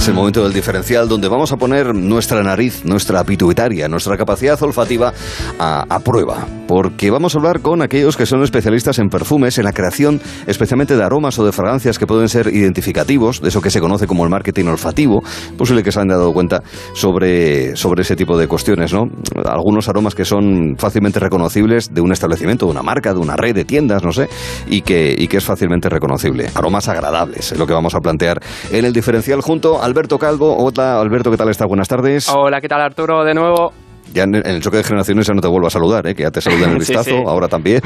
Es el momento del diferencial donde vamos a poner nuestra nariz, nuestra pituitaria, nuestra capacidad olfativa a, prueba. Porque vamos a hablar con aquellos que son especialistas en perfumes, en la creación especialmente de aromas o de fragancias que pueden ser identificativos, de eso que se conoce como el marketing olfativo. Posible que se hayan dado cuenta sobre, sobre ese tipo de cuestiones, ¿no? Algunos aromas que son fácilmente reconocibles de un establecimiento, de una marca, de una red de tiendas, no sé, y que, y que es fácilmente reconocible. Aromas agradables, es lo que vamos a plantear en el diferencial junto a Alberto Calvo. Hola, Alberto, ¿qué tal está? Buenas tardes. Hola, ¿qué tal, Arturo? De nuevo. Ya en el choque de generaciones ya no te vuelvo a saludar, ¿eh? que ya te saluda en el vistazo, sí, sí. ahora también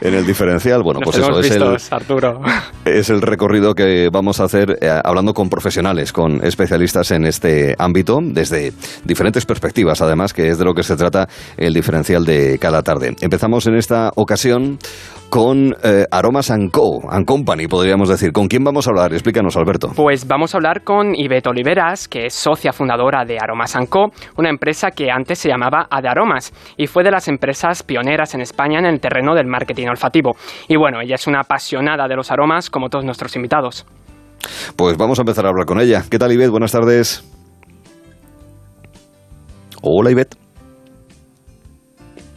en el diferencial. Bueno, Nos pues eso es el, Arturo. es el recorrido que vamos a hacer eh, hablando con profesionales, con especialistas en este ámbito, desde diferentes perspectivas, además, que es de lo que se trata el diferencial de cada tarde. Empezamos en esta ocasión con eh, Aromas Co. and Company, podríamos decir. ¿Con quién vamos a hablar? Explícanos, Alberto. Pues vamos a hablar con Ivette Oliveras, que es socia fundadora de Aromas Co., una empresa que antes se llamaba Adaromas y fue de las empresas pioneras en España en el terreno del marketing olfativo. Y bueno, ella es una apasionada de los aromas, como todos nuestros invitados. Pues vamos a empezar a hablar con ella. ¿Qué tal, Ivette? Buenas tardes. Hola, Ivette.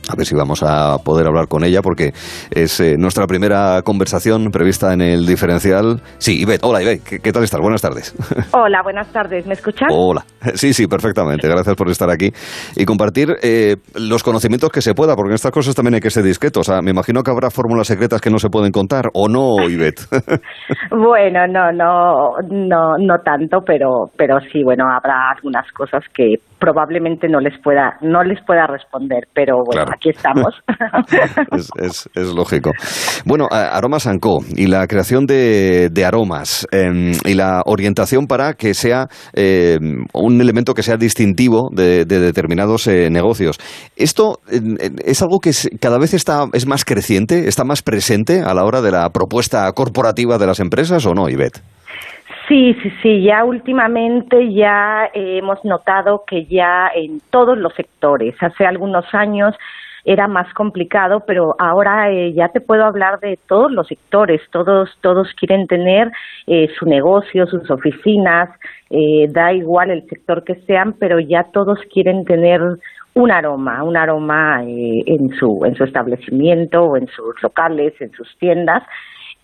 A ver si vamos a poder hablar con ella porque es eh, nuestra primera conversación prevista en el diferencial. Sí, Ivette, hola Ivette, ¿qué, qué tal estás? Buenas tardes. Hola, buenas tardes, ¿me escuchas? Hola, sí, sí, perfectamente, gracias por estar aquí y compartir eh, los conocimientos que se pueda, porque en estas cosas también hay que ser discretos. O sea, me imagino que habrá fórmulas secretas que no se pueden contar, ¿o no, Ivette? bueno, no, no, no, no tanto, pero, pero sí, bueno, habrá algunas cosas que probablemente no les pueda, no les pueda responder, pero bueno, Claro. Aquí estamos. es, es- es lógico. Bueno, Aromas Co. y la creación de, de aromas eh, y la orientación para que sea eh, un elemento que sea distintivo de, de determinados eh, negocios. ¿Esto eh, es algo que es- cada vez está, es más creciente, está más presente a la hora de la propuesta corporativa de las empresas o no, Ivette? Sí, sí, sí, ya últimamente ya eh, hemos notado que ya en todos los sectores, hace algunos años era más complicado, pero ahora eh, ya te puedo hablar de todos los sectores, todos todos quieren tener eh, su negocio, sus oficinas, eh, da igual el sector que sean, pero ya todos quieren tener un aroma, un aroma eh, en su en su establecimiento o en sus locales, en sus tiendas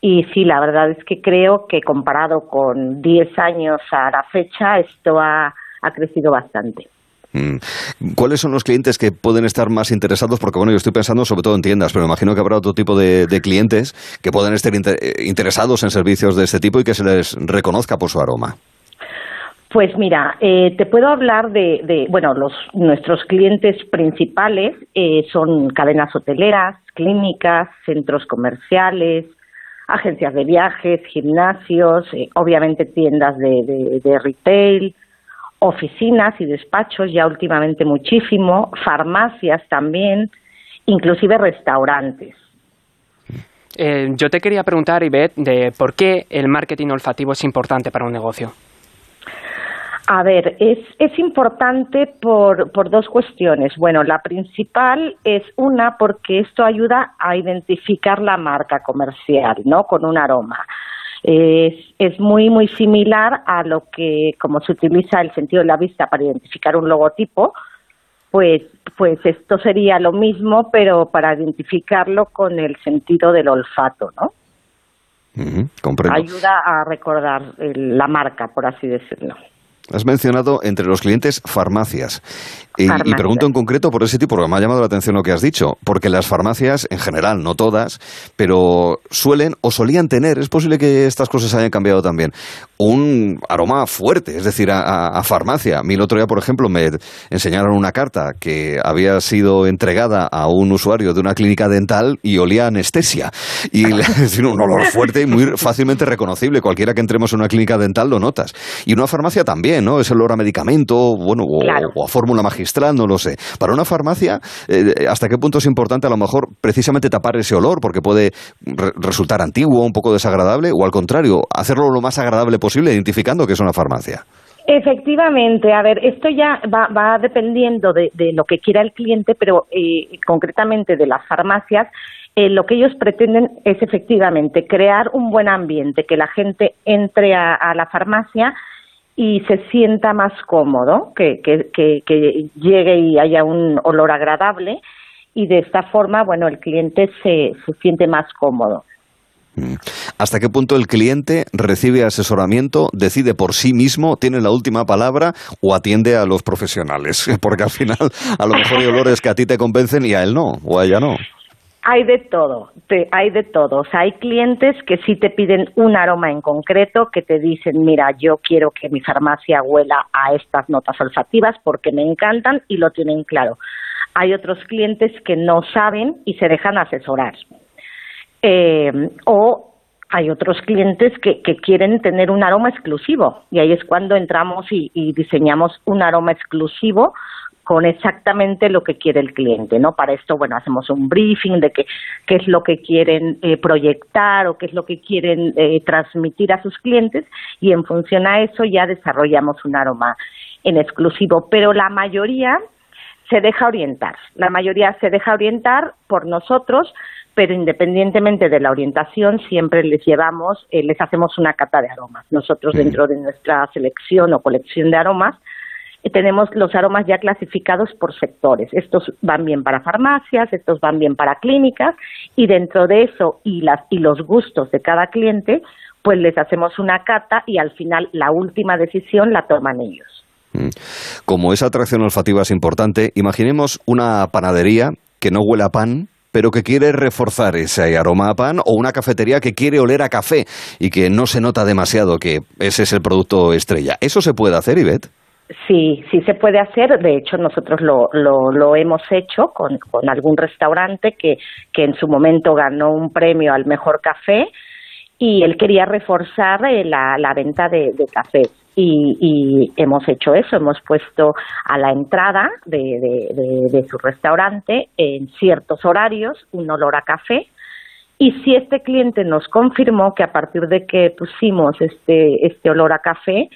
y sí, la verdad es que creo que comparado con 10 años a la fecha, esto ha, ha crecido bastante. Mm. ¿Cuáles son los clientes que pueden estar más interesados? Porque bueno, yo estoy pensando sobre todo en tiendas, pero me imagino que habrá otro tipo de, clientes que puedan estar eh, interesados en servicios de este tipo y que se les reconozca por su aroma. Pues mira, eh, te puedo hablar de, bueno, los, nuestros clientes principales eh, son cadenas hoteleras, clínicas, centros comerciales, agencias de viajes, gimnasios, eh, obviamente tiendas de retail, oficinas y despachos ya últimamente muchísimo, farmacias también, inclusive restaurantes. Eh, yo te quería preguntar, Ivette, de por qué el marketing olfativo es importante para un negocio. A ver, es, es importante por, por dos cuestiones. Bueno, la principal es una porque esto ayuda a identificar la marca comercial, ¿no? Con un aroma. Es, es muy, muy similar a lo que, como se utiliza el sentido de la vista para identificar un logotipo, pues, pues esto sería lo mismo, pero para identificarlo con el sentido del olfato, ¿no? Comprendo. Ayuda a recordar el- la marca, por así decirlo. Has mencionado entre los clientes farmacias. Y, pregunto en concreto por ese tipo, porque me ha llamado la atención lo que has dicho. Porque las farmacias, en general, no todas, pero suelen o solían tener, es posible que estas cosas hayan cambiado también, un aroma fuerte, es decir, a, farmacia. A mí el otro día, por ejemplo, me enseñaron una carta que había sido entregada a un usuario de una clínica dental y olía a anestesia. Y tiene un olor fuerte y muy fácilmente reconocible. Cualquiera que entremos en una clínica dental lo notas. Y una farmacia también, ¿no? Es el olor a medicamento, bueno, o, Claro. o a fórmula magistral, no lo sé. Para una farmacia, eh, ¿hasta qué punto es importante a lo mejor precisamente tapar ese olor? Porque puede re- resultar antiguo, un poco desagradable, o al contrario, hacerlo lo más agradable posible, identificando que es una farmacia. Efectivamente, a ver, esto ya va, va dependiendo de, lo que quiera el cliente, pero eh, concretamente de las farmacias, eh, lo que ellos pretenden es efectivamente crear un buen ambiente, que la gente entre a, a la farmacia y se sienta más cómodo, que, que, que, llegue y haya un olor agradable y de esta forma, bueno, el cliente se, se siente más cómodo. Mm. ¿Hasta qué punto el cliente recibe asesoramiento, decide por sí mismo, tiene la última palabra o atiende a los profesionales? Porque al final a lo mejor hay olores que a ti te convencen y a él no, o a ella no. Hay de todo, hay de todo. O sea, hay clientes que sí te piden un aroma en concreto, que te dicen, mira, yo quiero que mi farmacia huela a estas notas olfativas porque me encantan y lo tienen claro. Hay otros clientes que no saben y se dejan asesorar. Eh, o hay otros clientes que, quieren tener un aroma exclusivo. Y ahí es cuando entramos y, diseñamos un aroma exclusivo con exactamente lo que quiere el cliente, ¿no? Para esto, bueno, hacemos un briefing de qué, qué es lo que quieren eh, proyectar o qué es lo que quieren eh, transmitir a sus clientes. Y en función a eso ya desarrollamos un aroma en exclusivo, pero la mayoría se deja orientar, la mayoría se deja orientar por nosotros pero independientemente de la orientación, siempre les llevamos, eh, les hacemos una cata de aromas. Nosotros dentro de nuestra selección o colección de aromas eh, tenemos los aromas ya clasificados por sectores. Estos van bien para farmacias, estos van bien para clínicas y dentro de eso y, las, y los gustos de cada cliente, pues les hacemos una cata y al final la última decisión la toman ellos. Mm. Como esa atracción olfativa es importante, imaginemos una panadería que no huele a pan, pero que quiere reforzar ese aroma a pan, o una cafetería que quiere oler a café y que no se nota demasiado que ese es el producto estrella. ¿Eso se puede hacer, Ivette? Sí, sí se puede hacer. De hecho, nosotros lo, lo, hemos hecho con, con algún restaurante que, que en su momento ganó un premio al mejor café y él quería reforzar eh, la, la venta de, de café. Y, hemos hecho eso, hemos puesto a la entrada de, su restaurante en ciertos horarios un olor a café. Y si este cliente nos confirmó que a partir de que pusimos este, este olor a café,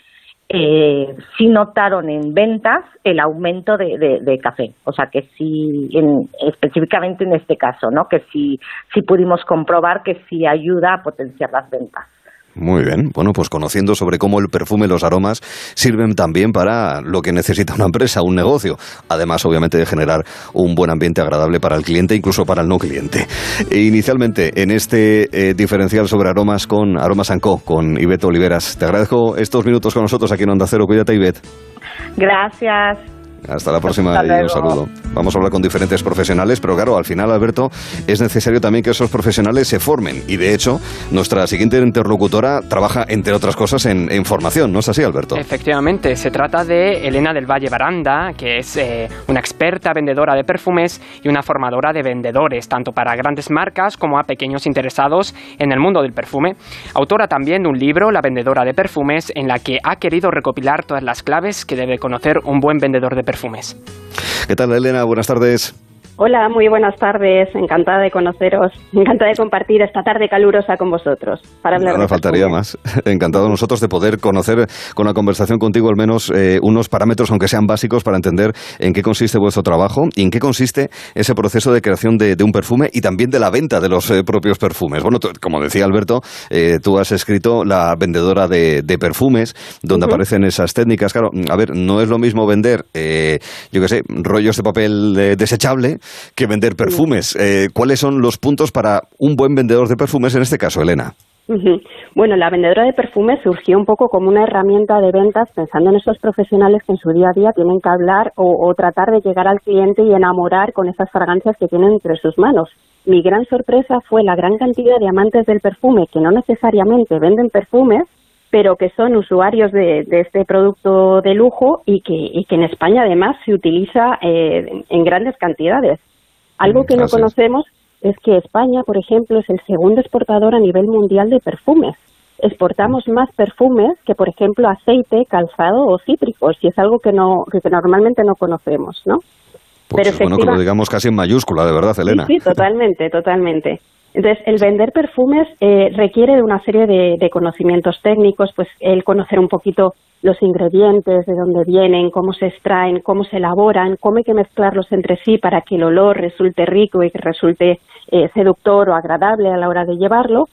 eh, sí notaron en ventas el aumento de, café. O sea que sí, específicamente en este caso, ¿no? Que sí, sí pudimos comprobar que sí ayuda a potenciar las ventas. Muy bien. Bueno, pues conociendo sobre cómo el perfume y los aromas sirven también para lo que necesita una empresa, un negocio. Además, obviamente, de generar un buen ambiente agradable para el cliente, incluso para el no cliente. Inicialmente, en este eh, diferencial sobre aromas con Aromas Co, con Ivette Oliveras. Te agradezco estos minutos con nosotros aquí en Onda Cero. Cuídate, Ivette. Gracias. Hasta la próxima y un saludo. Vamos a hablar con diferentes profesionales, pero claro, al final, Alberto, es necesario también que esos profesionales se formen. Y de hecho, nuestra siguiente interlocutora trabaja, entre otras cosas, en, formación, ¿no es así, Alberto? Efectivamente, se trata de Elena del Valle Baranda, que es eh, una experta vendedora de perfumes y una formadora de vendedores, tanto para grandes marcas como a pequeños interesados en el mundo del perfume. Autora también de un libro, La vendedora de perfumes, en la que ha querido recopilar todas las claves que debe conocer un buen vendedor de perfumes. ¿Qué tal, Elena? Buenas tardes. Hola, muy buenas tardes. Encantada de conoceros. Encantada de compartir esta tarde calurosa con vosotros. Para hablar no, faltaría más. Encantado nosotros de poder conocer con la conversación contigo al menos eh, unos parámetros, aunque sean básicos, para entender en qué consiste vuestro trabajo y en qué consiste ese proceso de creación de, un perfume y también de la venta de los eh, propios perfumes. Bueno, como decía Alberto, eh, tú has escrito La vendedora de, perfumes, donde aparecen esas técnicas. Claro, a ver, no es lo mismo vender, yo qué sé, rollos de papel desechable que vender perfumes. Eh, ¿Cuáles son los puntos para un buen vendedor de perfumes en este caso, Elena? Bueno, la vendedora de perfumes surgió un poco como una herramienta de ventas pensando en esos profesionales que en su día a día tienen que hablar o, tratar de llegar al cliente y enamorar con esas fragancias que tienen entre sus manos. Mi gran sorpresa fue la gran cantidad de amantes del perfume que no necesariamente venden perfumes, pero que son usuarios de, este producto de lujo y que, en España además se utiliza eh, en grandes cantidades. Algo que no conocemos es que España, por ejemplo, es el segundo exportador a nivel mundial de perfumes. Exportamos más perfumes que, por ejemplo, aceite, calzado o cítricos, y es algo que, no, que normalmente no conocemos, ¿no? Pues bueno que lo digamos casi en mayúscula, de verdad, Elena. sí totalmente, totalmente. Entonces, el vender perfumes eh, requiere de una serie de, conocimientos técnicos, pues el conocer un poquito los ingredientes, de dónde vienen, cómo se extraen, cómo se elaboran, cómo hay que mezclarlos entre sí para que el olor resulte rico y que resulte eh, seductor o agradable a la hora de llevarlo.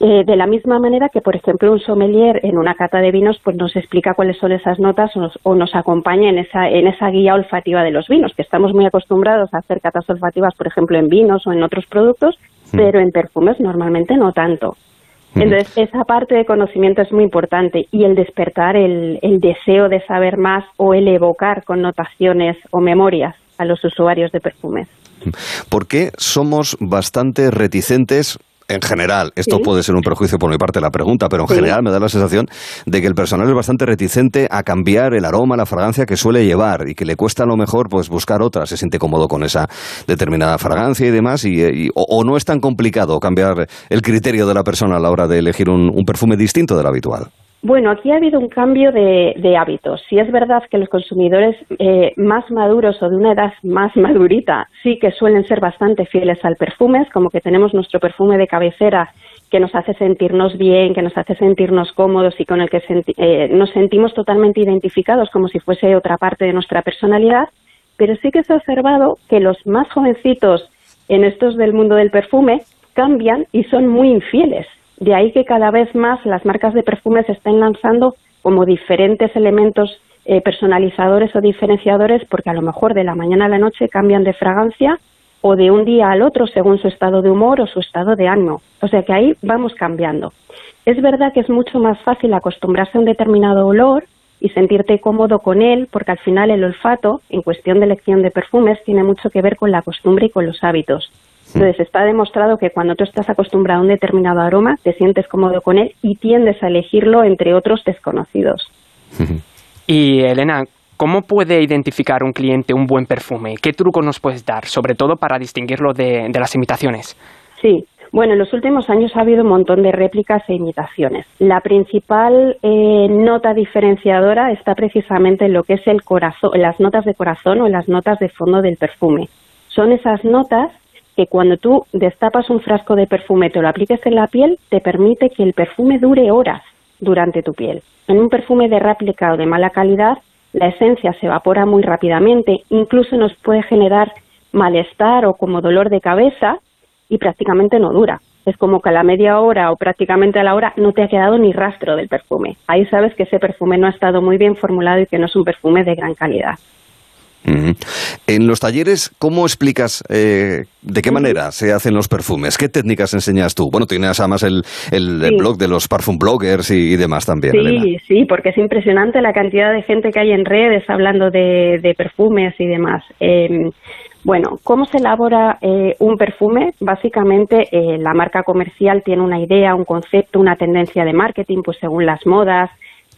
Eh, de la misma manera que, por ejemplo, un sommelier en una cata de vinos pues nos explica cuáles son esas notas o nos, acompaña en esa, en esa guía olfativa de los vinos, que estamos muy acostumbrados a hacer catas olfativas, por ejemplo, en vinos o en otros productos. Pero en perfumes normalmente no tanto. Mm. Entonces, esa parte de conocimiento es muy importante y el despertar el, el deseo de saber más o el evocar connotaciones o memorias a los usuarios de perfumes. ¿Por qué somos bastante reticentes en general, esto puede ser un perjuicio por mi parte la pregunta, pero en general me da la sensación de que el personal es bastante reticente a cambiar el aroma, la fragancia que suele llevar y que le cuesta a lo mejor pues buscar otra, se siente cómodo con esa determinada fragancia y demás, y, o, no es tan complicado cambiar el criterio de la persona a la hora de elegir un perfume distinto del habitual. Bueno, aquí ha habido un cambio de, hábitos. Si es verdad que los consumidores eh, más maduros o de una edad más madurita sí que suelen ser bastante fieles al perfume, como que tenemos nuestro perfume de cabecera que nos hace sentirnos bien, que nos hace sentirnos cómodos y con el que eh, nos sentimos totalmente identificados como si fuese otra parte de nuestra personalidad, pero sí que se ha observado que los más jovencitos en estos del mundo del perfume cambian y son muy infieles de ahí que cada vez más las marcas de perfumes estén lanzando como diferentes elementos eh, personalizadores o diferenciadores porque a lo mejor de la mañana a la noche cambian de fragancia o de un día al otro según su estado de humor o su estado de ánimo. O sea que ahí vamos cambiando. Es verdad que es mucho más fácil acostumbrarse a un determinado olor y sentirte cómodo con él, porque al final el olfato, en cuestión de elección de perfumes, tiene mucho que ver con la costumbre y con los hábitos. Entonces está demostrado que cuando tú estás acostumbrado a un determinado aroma, te sientes cómodo con él y tiendes a elegirlo entre otros desconocidos. Y Elena, ¿cómo puede identificar un cliente un buen perfume? ¿Qué truco nos puedes dar, sobre todo para distinguirlo de, las imitaciones? Sí, bueno, en los últimos años ha habido un montón de réplicas e imitaciones. La principal eh, nota diferenciadora está precisamente en lo que es el corazón, en las notas de corazón o en las notas de fondo del perfume. Son esas notas que cuando tú destapas un frasco de perfume, te lo apliques en la piel, te permite que el perfume dure horas durante tu piel. En un perfume de réplica o de mala calidad, la esencia se evapora muy rápidamente, incluso nos puede generar malestar o como dolor de cabeza y prácticamente no dura. Es como que a la media hora o prácticamente a la hora no te ha quedado ni rastro del perfume. Ahí sabes que ese perfume no ha estado muy bien formulado y que no es un perfume de gran calidad. En los talleres, ¿cómo explicas eh, de qué manera se hacen los perfumes? ¿Qué técnicas enseñas tú? Bueno, tienes además el, el, blog de los parfum bloggers y, demás también. Sí, sí, porque es impresionante la cantidad de gente que hay en redes hablando de, perfumes y demás. Em, bueno, ¿cómo se elabora eh, un perfume? Básicamente, eh, la marca comercial tiene una idea, un concepto, una tendencia de marketing, pues según las modas,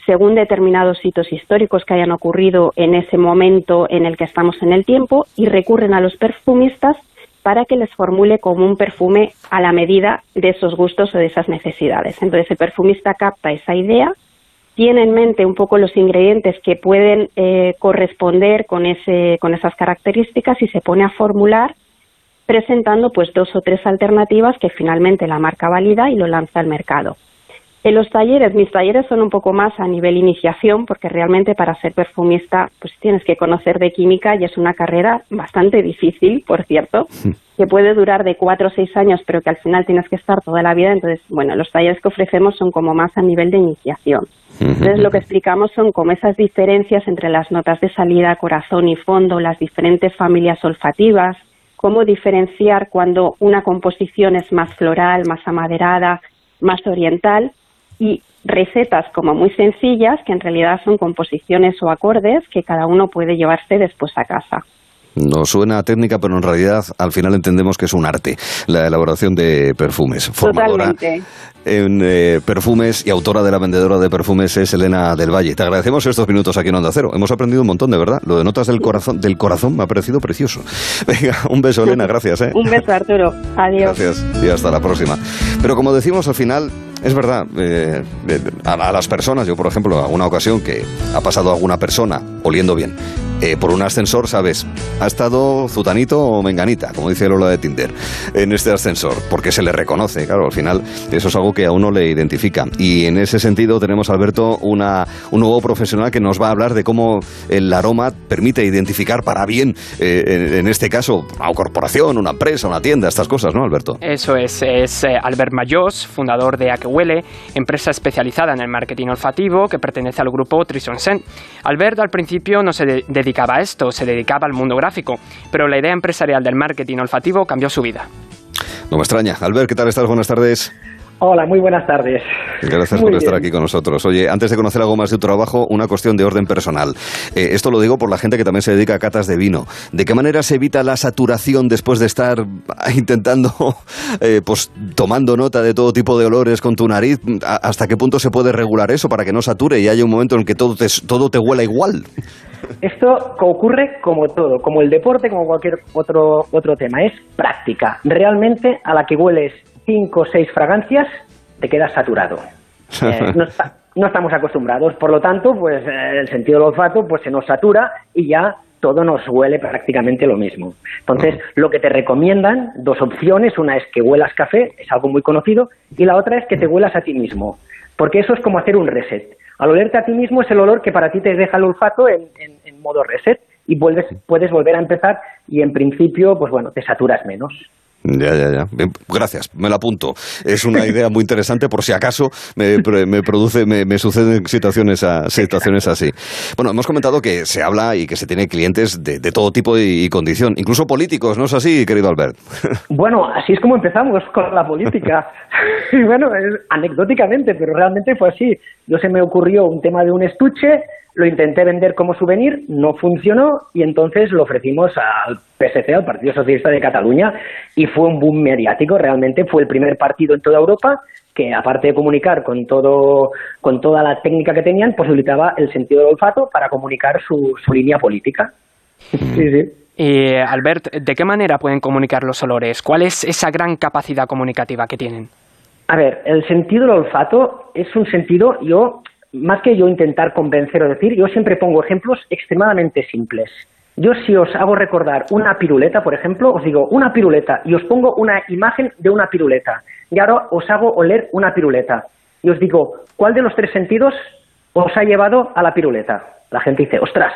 según determinados hitos históricos que hayan ocurrido en ese momento en el que estamos en el tiempo y recurren a los perfumistas para que les formule como un perfume a la medida de esos gustos o de esas necesidades. Entonces el perfumista capta esa idea, tiene en mente un poco los ingredientes que pueden eh, corresponder con, ese, con esas características y se pone a formular presentando pues dos o tres alternativas que finalmente la marca valida y lo lanza al mercado. En los talleres, mis talleres son un poco más a nivel iniciación, porque realmente para ser perfumista pues tienes que conocer de química y es una carrera bastante difícil, por cierto, que puede durar de cuatro o seis años, pero que al final tienes que estar toda la vida. Entonces, bueno, los talleres que ofrecemos son como más a nivel de iniciación. Entonces, lo que explicamos son como esas diferencias entre las notas de salida, corazón y fondo, las diferentes familias olfativas, cómo diferenciar cuando una composición es más floral, más amaderada, más oriental y recetas como muy sencillas que en realidad son composiciones o acordes que cada uno puede llevarse después a casa. Nos suena técnica, pero en realidad al final entendemos que es un arte, la elaboración de perfumes. Formadora en eh, perfumes y autora de la vendedora de perfumes es Elena del Valle. Te agradecemos estos minutos aquí en Onda Cero. Hemos aprendido un montón, de verdad. Lo de notas del corazón, del corazón me ha parecido precioso. Venga, un beso, Elena, gracias. ¿eh? Un beso, Arturo. Adiós. Gracias y hasta la próxima. Pero como decimos al final, es verdad, eh, a, las personas, yo por ejemplo, alguna ocasión que ha pasado alguna persona oliendo bien eh, por un ascensor, sabes, ha estado Zutanito o Menganita, como dice Lola de Tinder, en este ascensor, porque se le reconoce, claro, al final eso es algo que a uno le identifica. Y en ese sentido tenemos, Alberto, una, un nuevo profesional que nos va a hablar de cómo el aroma permite identificar para bien, eh, en, este caso, una corporación, una empresa, una tienda, estas cosas, ¿no, Alberto? Eso es, es eh, Albert Mayos, fundador de Aquehuele, empresa especializada en el marketing olfativo que pertenece al grupo Trison Sen. Albert al principio no se dedicaba a esto, se dedicaba al mundo gráfico, pero la idea empresarial del marketing olfativo cambió su vida. No me extraña. Albert, ¿qué tal estás? Buenas tardes. Hola, muy buenas tardes. Gracias por estar aquí con nosotros. Oye, antes de conocer algo más de tu trabajo, una cuestión de orden personal. Eh, esto lo digo por la gente que también se dedica a catas de vino. ¿De qué manera se evita la saturación después de estar intentando, eh, pues tomando nota de todo tipo de olores con tu nariz? ¿Hasta qué punto se puede regular eso para que no sature y haya un momento en que todo te, todo te huela igual? Esto ocurre como todo, como el deporte, como cualquier otro, otro tema. Es práctica. Realmente a la que hueles cinco o seis fragancias, te quedas saturado. Eh, no, estamos acostumbrados, por lo tanto, pues eh, el sentido del olfato pues se nos satura y ya todo nos huele prácticamente lo mismo. Entonces, lo que te recomiendan, dos opciones, una es que huelas café, es algo muy conocido, y la otra es que te huelas a ti mismo, porque eso es como hacer un reset. Al olerte a ti mismo es el olor que para ti te deja el olfato en, en modo reset y vuelves, puedes volver a empezar y en principio, pues bueno, te saturas menos. Ya, ya, ya. Gracias, me lo apunto. Es una idea muy interesante por si acaso me, me produce, me, me, suceden situaciones, a, situaciones así. Bueno, hemos comentado que se habla y que se tiene clientes de, de todo tipo y, condición, incluso políticos, ¿no es así, querido Albert? Bueno, así es como empezamos con la política. y bueno, anecdóticamente, pero realmente fue así. Yo se me ocurrió un tema de un estuche lo intenté vender como souvenir, no funcionó y entonces lo ofrecimos al PSC, al Partido Socialista de Cataluña, y fue un boom mediático. Realmente fue el primer partido en toda Europa que, aparte de comunicar con, todo, con toda la técnica que tenían, posibilitaba el sentido del olfato para comunicar su, su línea política. Sí, sí. Y Albert, ¿de qué manera pueden comunicar los olores? ¿Cuál es esa gran capacidad comunicativa que tienen? A ver, el sentido del olfato es un sentido, yo más que yo intentar convencer o decir, yo siempre pongo ejemplos extremadamente simples. Yo si os hago recordar una piruleta, por ejemplo, os digo una piruleta y os pongo una imagen de una piruleta. Y ahora os hago oler una piruleta. Y os digo, ¿cuál de los tres sentidos os ha llevado a la piruleta? La gente dice, ostras,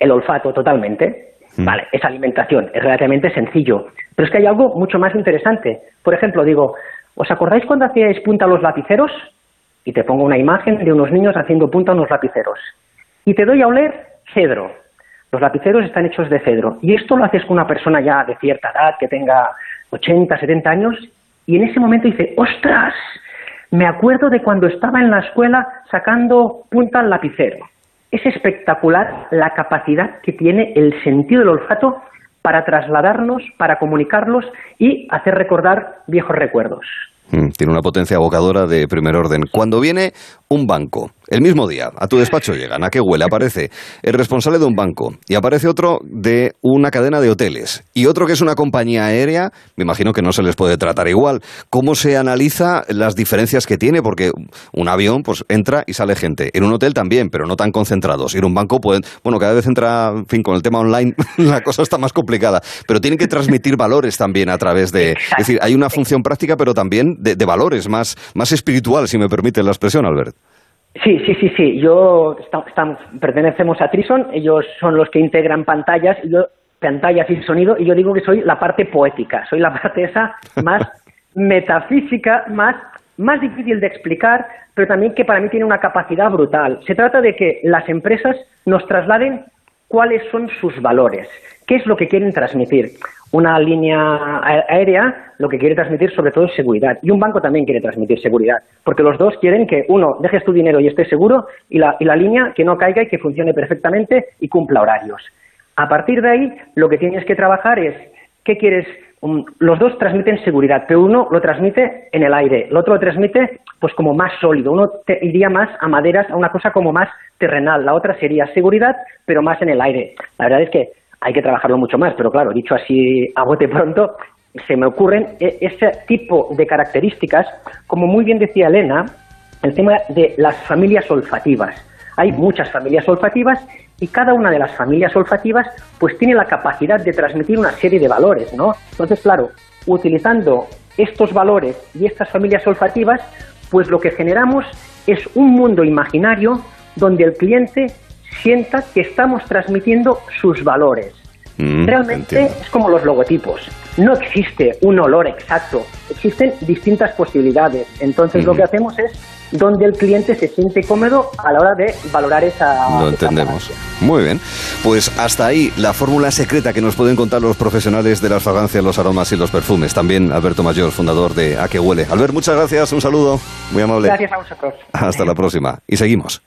el olfato totalmente. Mm. Vale, es alimentación, es relativamente sencillo. Pero es que hay algo mucho más interesante. Por ejemplo, digo, ¿os acordáis cuando hacíais punta los lapiceros? Y te pongo una imagen de unos niños haciendo punta a unos lapiceros. Y te doy a oler cedro. Los lapiceros están hechos de cedro. Y esto lo haces con una persona ya de cierta edad, que tenga 80, 70 años, y en ese momento dice, ostras, me acuerdo de cuando estaba en la escuela sacando punta al lapicero. Es espectacular la capacidad que tiene el sentido del olfato para trasladarnos, para comunicarlos y hacer recordar viejos recuerdos. Mm, tiene una potencia abocadora de primer orden. Cuando viene un banco, el mismo día, a tu despacho llegan, ¿a qué huele? Aparece el responsable de un banco y aparece otro de una cadena de hoteles y otro que es una compañía aérea, me imagino que no se les puede tratar igual. ¿Cómo se analiza las diferencias que tiene? Porque un avión, pues entra y sale gente. En un hotel también, pero no tan concentrados. Y en un banco pueden, bueno, cada vez entra, en fin, con el tema online, la cosa está más complicada. Pero tienen que transmitir valores también a través de, es decir, hay una función práctica, pero también de, valores, más, más espiritual, si me permite la expresión, Albert. Sí, sí, sí, sí. Yo estamos, pertenecemos a Trison, ellos son los que integran pantallas y yo pantallas y sonido y yo digo que soy la parte poética, soy la parte esa más metafísica, más más difícil de explicar, pero también que para mí tiene una capacidad brutal. Se trata de que las empresas nos trasladen cuáles son sus valores, qué es lo que quieren transmitir. Una línea aérea lo que quiere transmitir sobre todo es seguridad y un banco también quiere transmitir seguridad, porque los dos quieren que uno dejes tu dinero y esté seguro y la, y la línea que no caiga y que funcione perfectamente y cumpla horarios. A partir de ahí, lo que tienes que trabajar es qué quieres los dos transmiten seguridad, pero uno lo transmite en el aire, el otro lo transmite pues como más sólido, uno iría más a maderas, a una cosa como más terrenal, la otra sería seguridad, pero más en el aire. La verdad es que hay que trabajarlo mucho más, pero claro, dicho así a bote pronto, se me ocurren e, ese tipo de características, como muy bien decía Elena, el tema de las familias olfativas. Hay muchas familias olfativas y cada una de las familias olfativas pues tiene la capacidad de transmitir una serie de valores, ¿no? Entonces, claro, utilizando estos valores y estas familias olfativas, pues lo que generamos es un mundo imaginario donde el cliente sienta que estamos transmitiendo sus valores. Mm, Realmente entiendo. es como los logotipos. No existe un olor exacto, existen distintas posibilidades. Entonces lo que hacemos es donde el cliente se siente cómodo a la hora de valorar esa... Lo entendemos. Muy bien. Pues hasta ahí la fórmula secreta que nos pueden contar los profesionales de las fragancias, los aromas y los perfumes. También Alberto Mayor, fundador de A que huele. Albert, muchas gracias, un saludo. Muy amable. Gracias a vosotros. Hasta la próxima. Y seguimos.